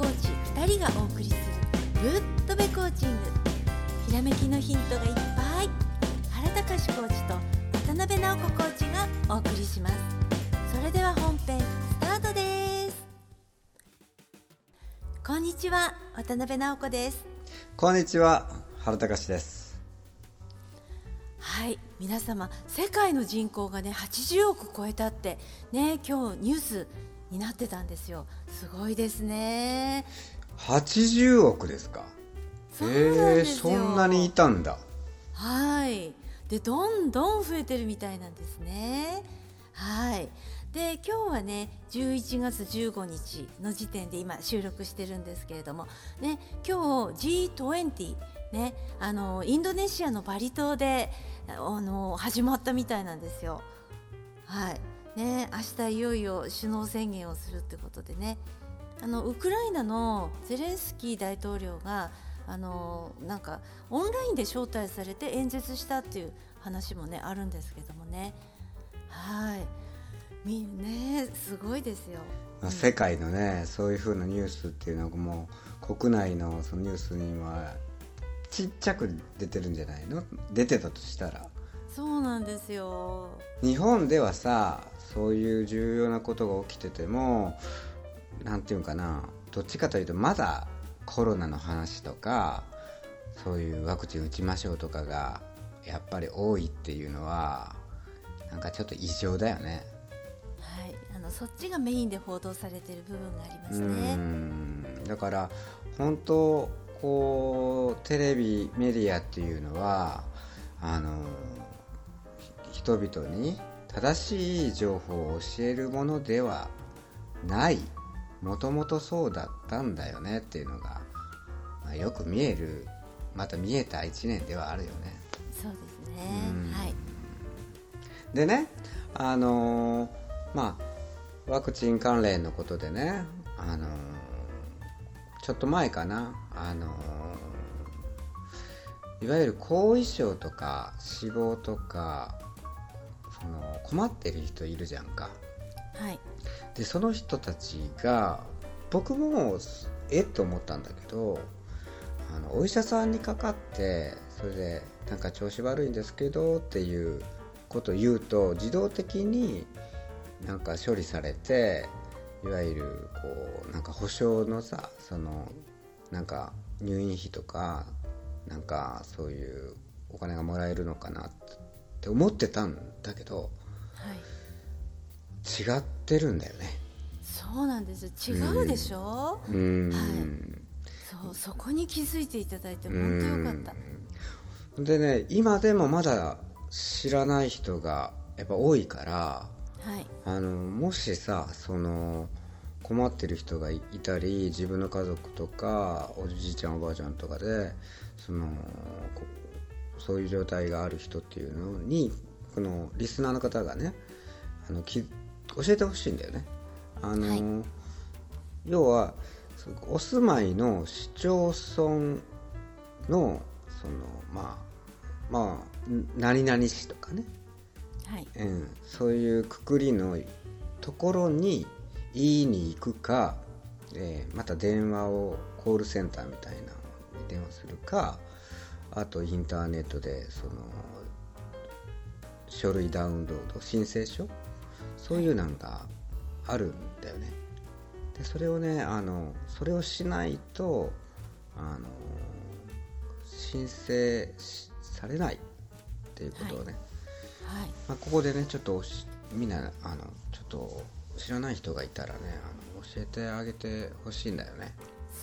コーチ2人がお送りするぶっとべコーチング。ひらめきのヒントがいっぱい。原隆コーチと渡辺直子コーチがお送りします。それでは本編スタートです。こんにちは。渡辺直子です。こんにちは原隆ですはい。皆様世界の人口がね80億超えたってね今日ニュースになってたんですよ。すごいですね。80億ですか？そうなんですよ。えー、そんなにいたんだ。はい。でどんどん増えてるみたいなんですね。はい。で今日はね11月15日の時点で今収録してるんですけれどもね今日 G20 ねあのインドネシアのバリ島であの始まったみたいなんですよ。はいね明日いよいよ首脳宣言をするってことでね。あのウクライナのゼレンスキー大統領があのなんかオンラインで招待されて演説したっていう話もねあるんですけどもね。はい。みねすごいですよ。まあ、世界のねそういうふうなニュースっていうのがもう国内のそのニュースにはちっちゃく出てるんじゃないの？出てたとしたら。そうなんですよ。日本ではさそういう重要なことが起きててもなんていうのかなどっちかというとまだコロナの話とかそういうワクチン打ちましょうとかがやっぱり多いっていうのはなんかちょっと異常だよね。はい、あのそっちがメインで報道されてる部分がありますうね。んだから本当こうテレビメディアっていうのはあのひ人々に正しい情報を教えるものではないもともとそうだったんだよねっていうのが、まあ、よく見えるまた見えた1年ではあるよね。そうですねうん。はい。でねあのーまあワクチン関連のことでねあのーちょっと前かなあのーいわゆる後遺症とか死亡とかその困ってる人いるじゃんかはい。でその人たちが僕もえっと思ったんだけどあのお医者さんにかかってそれでなんか調子悪いんですけどっていうことを言うと自動的になんか処理されていわゆるこうなんか保証のさそのなんか入院費とかなんかそういうお金がもらえるのかなって思ってたんだけどはい。違ってるんだよね。そうなんです。違うでしょ？うーんそう、そこに気づいていただいて本当よかった。でね今でもまだ知らない人がやっぱ多いからはい。あのもしさその困ってる人がいいたり自分の家族とかおじいちゃんおばあちゃんとかでそのこそういう状態がある人っていうのにこのリスナーの方がねあのき教えてほしいんだよね。あのはい要はそお住まいの市町村のそのまあまあん何々市とかねはい。うん、そういうくくりのところに言いに行くか、えーまた電話をコールセンターみたいなのに電話するかあとインターネットでその書類ダウンロード申請書？そういうなんかあるんだよね。でそれをねあのそれをしないとあの申請しされないっていうことをね、はい。まあ、ここでねちょっとおしみんなあのちょっと知らない人がいたらねあの教えてあげてほしいんだよね。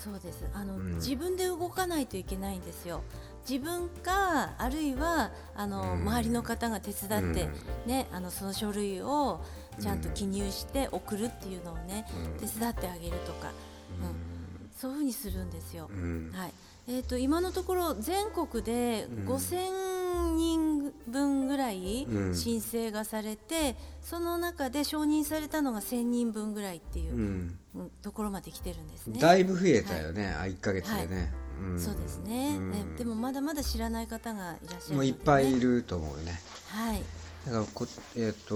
そうです。あの、うん。自分で動かないといけないんですよ自分かあるいはあの、うん。周りの方が手伝って、うん。ね、あのその書類をちゃんと記入して送るっていうのをね、うん。手伝ってあげるとか、うん。そういうふうにするんですよ。うん。はい。えー、と今のところ全国でうん5000人分ぐらいうん。申請がされて、その中で承認されたのが1000人分ぐらいっていうう、ん。うんところまで来てるんですね。だいぶ増えたよね、あ1ヶ月でね、ん。そうですね、うん。ねでもまだまだ知らない方がいらっしゃるね、もういっぱいいると思うね。はい。だからこえっ、と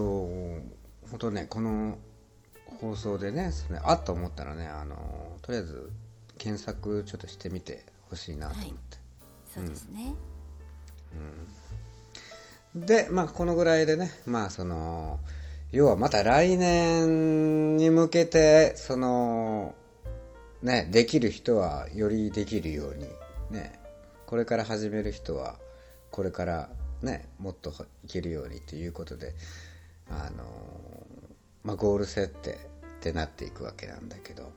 本当ねこの放送でねそれあっと思ったらねあのとりあえず検索ちょっとしてみてほしいなと思って、そうですね、でまあこのぐらいでねまあその要はまた来年に向けてそのねできる人はよりできるようにねこれから始める人はこれからねもっといけるようにということであのまあゴール設定ってなっていくわけなんだけど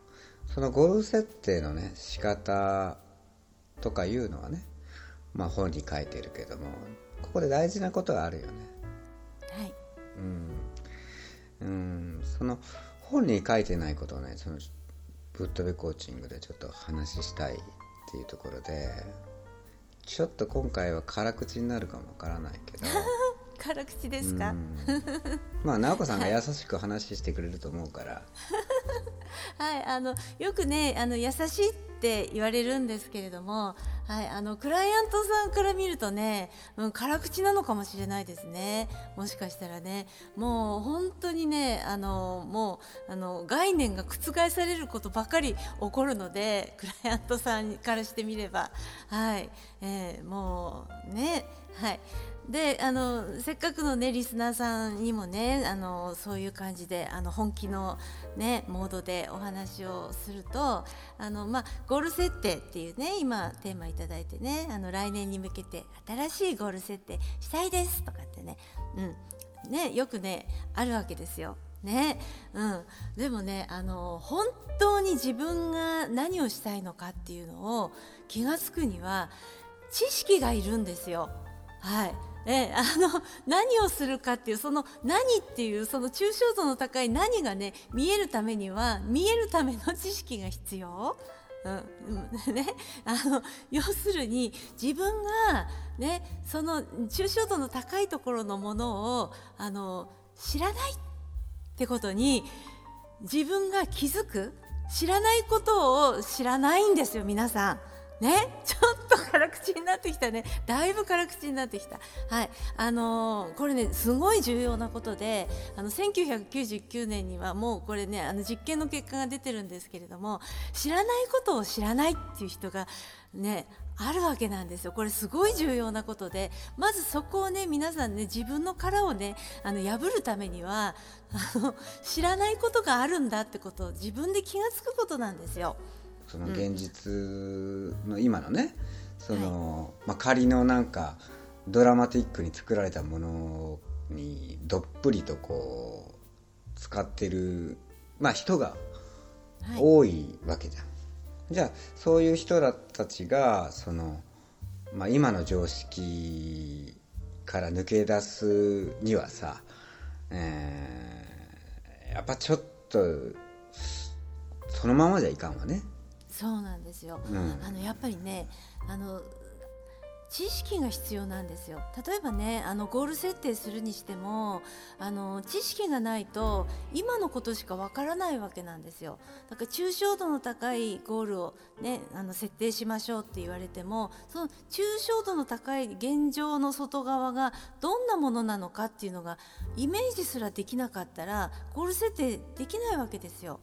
そのゴール設定のね仕方とかいうのはねまあ本に書いてるけどもここで大事なことがあるよね。はい。うん、うん、その本に書いてないことをねそのぶっ飛びコーチングでちょっと話したいっていうところでちょっと今回は辛口になるかもわからないけど。辛口ですか、うん。まあ直子さんが優しく話してくれると思うから、はい、はいあのよくねあの優しいって言われるんですけれども、はい、あのクライアントさんから見るとね、うん、辛口なのかもしれないですね。もしかしたらね。もう本当にねあのもうあの概念が覆されることばかり起こるのでクライアントさんからしてみれば、はいえーもうねはい。であのせっかくのねリスナーさんにもねあのそういう感じであの本気のねモードでお話をするとあのまあゴール設定っていうね今テーマいいてねあの来年に向けて新しいゴール設定したいですとかってねうんねよくねあるわけですよ。ねうん、でもねあの本当に自分が何をしたいのかっていうのを気が付くには知識がいるんですよ。はいえあの 何をするかっていうその何っていうその抽象度の高い何がね見えるためには見えるための知識が必要。うん ね、あの要するに自分が、ね、その抽象度の高いところのものをあの知らないってことに自分が気づく知らないことを知らないんですよ皆さん。ね、ちょっと辛口なってきたね。だいぶ辛口になってきた。はい。あのーこれねすごい重要なことであの1999年にはもうこれねあの実験の結果が出てるんですけれども知らないことを知らないっていう人がねあるわけなんですよ。これすごい重要なことで。まずそこをね皆さんね自分の殻をねあの破るためにはあの知らないことがあるんだってことを自分で気が付くことなんですよ。その現実の今のねその、まあ、仮のなんかドラマティックに作られたものにどっぷりとこう使ってる、まあ、人がはい多いわけじゃん。じゃあそういう人らたちがその、まあ、今の常識から抜け出すにはさ、えーやっぱちょっとそのままじゃいかんわね。そうなんですよ、うんあのやっぱりねあの知識が必要なんですよ。例えばねあのゴール設定するにしてもあの知識がないと今のことしかわからないわけなんですよ。だから抽象度の高いゴールを、ね、あの設定しましょうって言われてもその抽象度の高い現状の外側がどんなものなのかっていうのがイメージすらできなかったらゴール設定できないわけですよ。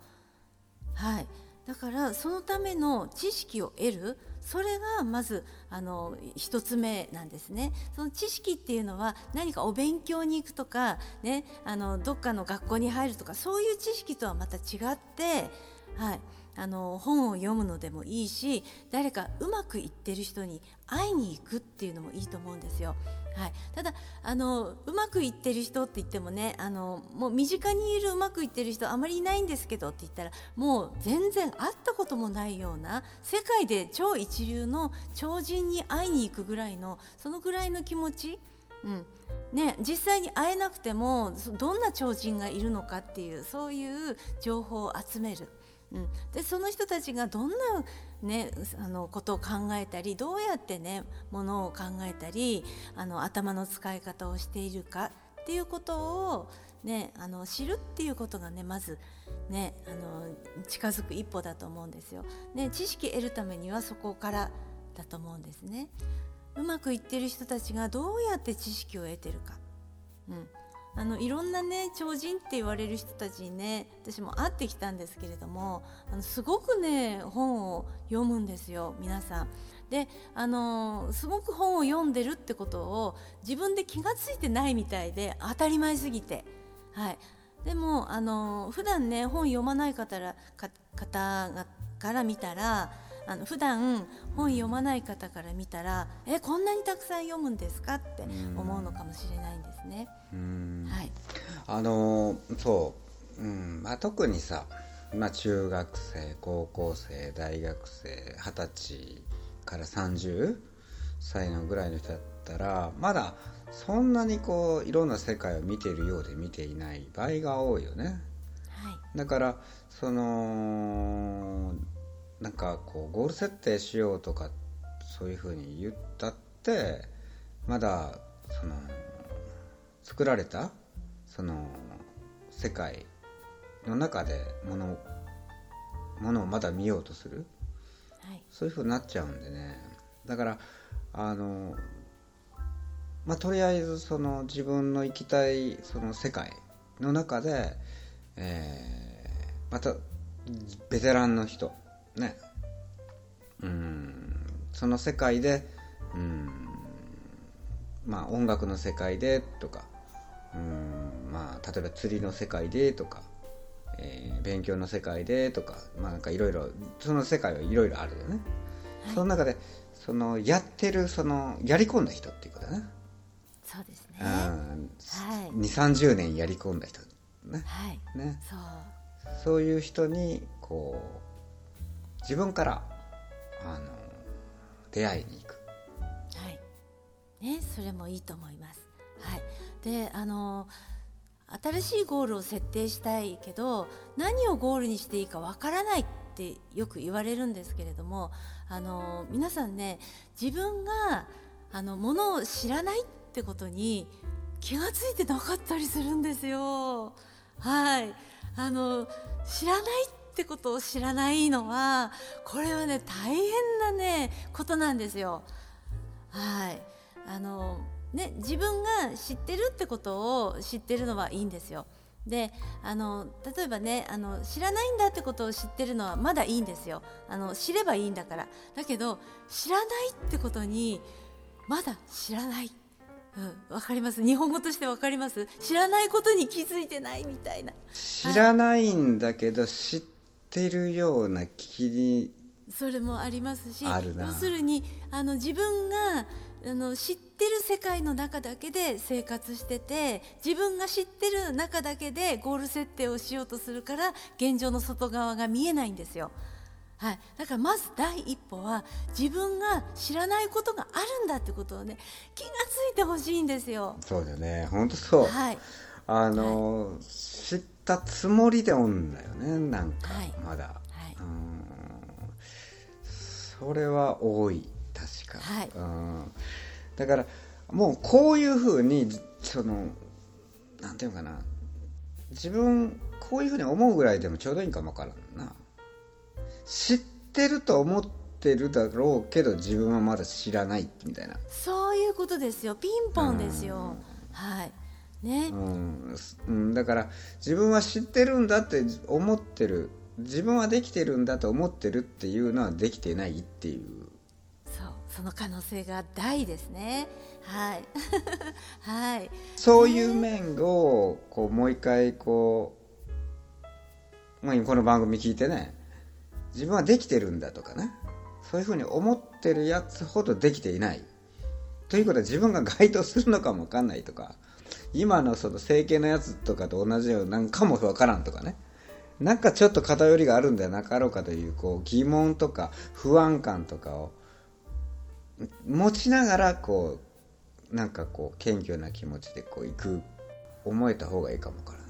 はい、だからそのための知識を得るそれがまずあの一つ目なんですね。その知識っていうのは何かお勉強に行くとか、ね、あのどっかの学校に入るとかそういう知識とはまた違って、はい、あの本を読むのでもいいし誰かうまくいってる人に会いに行くっていうのもいいと思うんですよ。はい、ただあのうまくいってる人って言ってもねあのもう身近にいるうまくいってる人あまりいないんですけどって言ったらもう全然会ったこともないような世界で超一流の超人に会いに行くぐらいのそのぐらいの気持ち、うんね、実際に会えなくてもどんな超人がいるのかっていうそういう情報を集める。うん、でその人たちがどんな、ね、あのことを考えたりどうやってねものを考えたりあの頭の使い方をしているかっていうことを、ね、あの知るっていうことがねまず、ね、あの近づく一歩だと思うんですよ。ね、知識得るためにはそこからだと思うんですね。うまくいってる人たちがどうやって知識を得てるか。うんあのいろんなね超人って言われる人たちにね私も会ってきたんですけれどもあのすごくね本を読むんですよ皆さん。であのすごく本を読んでるってことを自分で気が付いてないみたいで当たり前すぎて、はい、でもあの普段ね本読まない方ら方がから見たらあの普段本読まない方から見たらえこんなにたくさん読むんですか？って思うのかもしれないんですね。はい、あのそう、うん。まあ、特にさ、まあ、中学生高校生大学生二十歳から30歳のぐらいの人だったらまだそんなにこういろんな世界を見ているようで見ていない場合が多いよね。はい、だからそのなんかこうゴール設定しようとかそういうふうに言ったってまだその作られたその世界の中でものものをまだ見ようとする、はい、そういうふうになっちゃうんでね。だからあのまあとりあえずその自分の生きたいその世界の中で、えー、またベテランの人ね。うん。その世界でうん。まあ音楽の世界でとか。うん。まあ例えば釣りの世界でとか、えー、勉強の世界でとか。まあなんかいろいろその世界はいろいろあるよね、はい、その中でそのやってるそのやり込んだ人っていうことだな。そうですね、はい、2 3 0年やり込んだ人ね,、はい、ね。そう。そういう人にこう自分からあの出会いに行く。はいね、それもいいと思います。はい、であの新しいゴールを設定したいけど何をゴールにしていいかわからないってよく言われるんですけれどもあの皆さんね自分があのものを知らないってことに気が付いてなかったりするんですよ。はいあの知らないっってことを知らないのはこれはね大変なねことなんですよ。はい。あのね、自分が知ってるってことを知ってるのはいいんですよ。であの例えばねあの知らないんだってことを知ってるのはまだいいんですよ。あの知ればいいんだから。だけど知らないってことにまだ知らない。うん、わかります？日本語としてわかります？知らないことに気づいてないみたいな。知らないんだけど、はい、知ってるような気にそれもありますし要するにあの自分があの知ってる世界の中だけで生活してて自分が知ってる中だけでゴール設定をしようとするから現状の外側が見えないんですよ。はい、だからまず第一歩は自分が知らないことがあるんだってことをね気がついてほしいんですよ。そうだね。本当そう、はい、あの、はい、知ったつもりでおんだよねなんか、まだ、はい、うんそれは多い確か、はい、うんだからもうこういうふうにそのなんていうかな自分こういうふうに思うぐらいでもちょうどいいかもわからんな知ってると思ってるだろうけど自分はまだ知らないみたいなそういうことですよピンポンですよ、はいね、うん、だから自分は知ってるんだって思ってる。自分はできてるんだと思ってるっていうのはできてないっていう。そう。その可能性が大ですね。はい。はい。そういう面をこうもう一回こう、まあ、この番組聞いてね。自分はできてるんだとかねそういうふうに思ってるやつほどできていない。ということは自分が該当するのかも分かんないとか今のその整形のやつとかと同じようなんかも分からんとかね。なんかちょっと偏りがあるんではなかろうかというこう疑問とか不安感とかを持ちながらこうなんかこう謙虚な気持ちでこう行く思えた方がいいかもからね。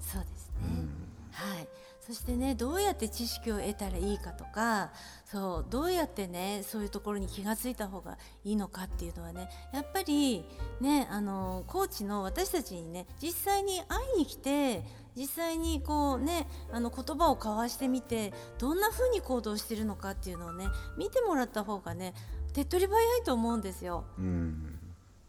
そうですね、うん、はいそしてねどうやって知識を得たらいいかとかそうどうやってねそういうところに気が付いた方がいいのかっていうのはねやっぱりねあのコーチの私たちにね実際に会いに来て実際にこうねあの言葉を交わしてみてどんな風に行動してるのかっていうのをね見てもらった方がね手っ取り早いと思うんですよ。うん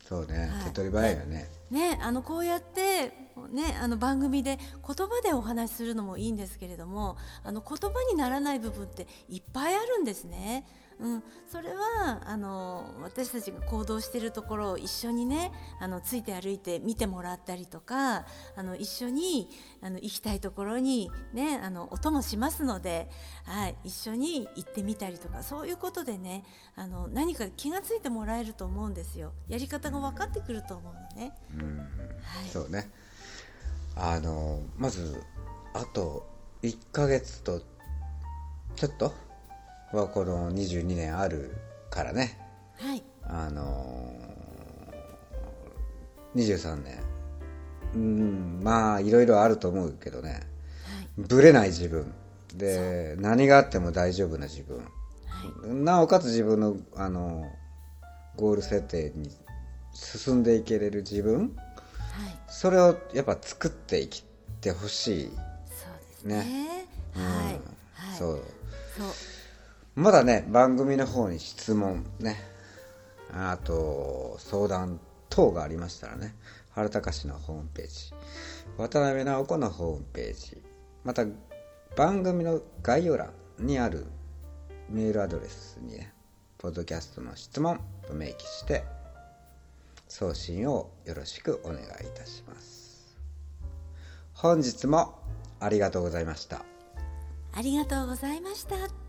そうね、はい手っ取り早いよねね、あのこうやって、ね、あの番組で言葉でお話しするのもいいんですけれどもあの言葉にならない部分っていっぱいあるんですね。うん、それはあの私たちが行動しているところを一緒にねあのついて歩いて見てもらったりとかあの一緒にあの行きたいところに、ね、あのお供しますので、はい、一緒に行ってみたりとかそういうことでねあの何か気がついてもらえると思うんですよ。やり方が分かってくると思うのね。うんはい。そうね。あのまずあと1ヶ月とちょっとはこの22年あるからね。はい。あの23年。うんまあいろいろあると思うけどね。はい。ぶれない自分。で何があっても大丈夫な自分。はい。なおかつ自分のあのゴール設定に進んでいけれる自分。はい。それをやっぱ作っていってほしい、そうですねうんはいはいそうそうまだね番組の方に質問ね。あと相談等がありましたらね。原隆のホームページ。渡辺直子のホームページ。また番組の概要欄にあるメールアドレスにねポッドキャストの質問と明記して送信をよろしくお願いいたします。本日もありがとうございました。ありがとうございました。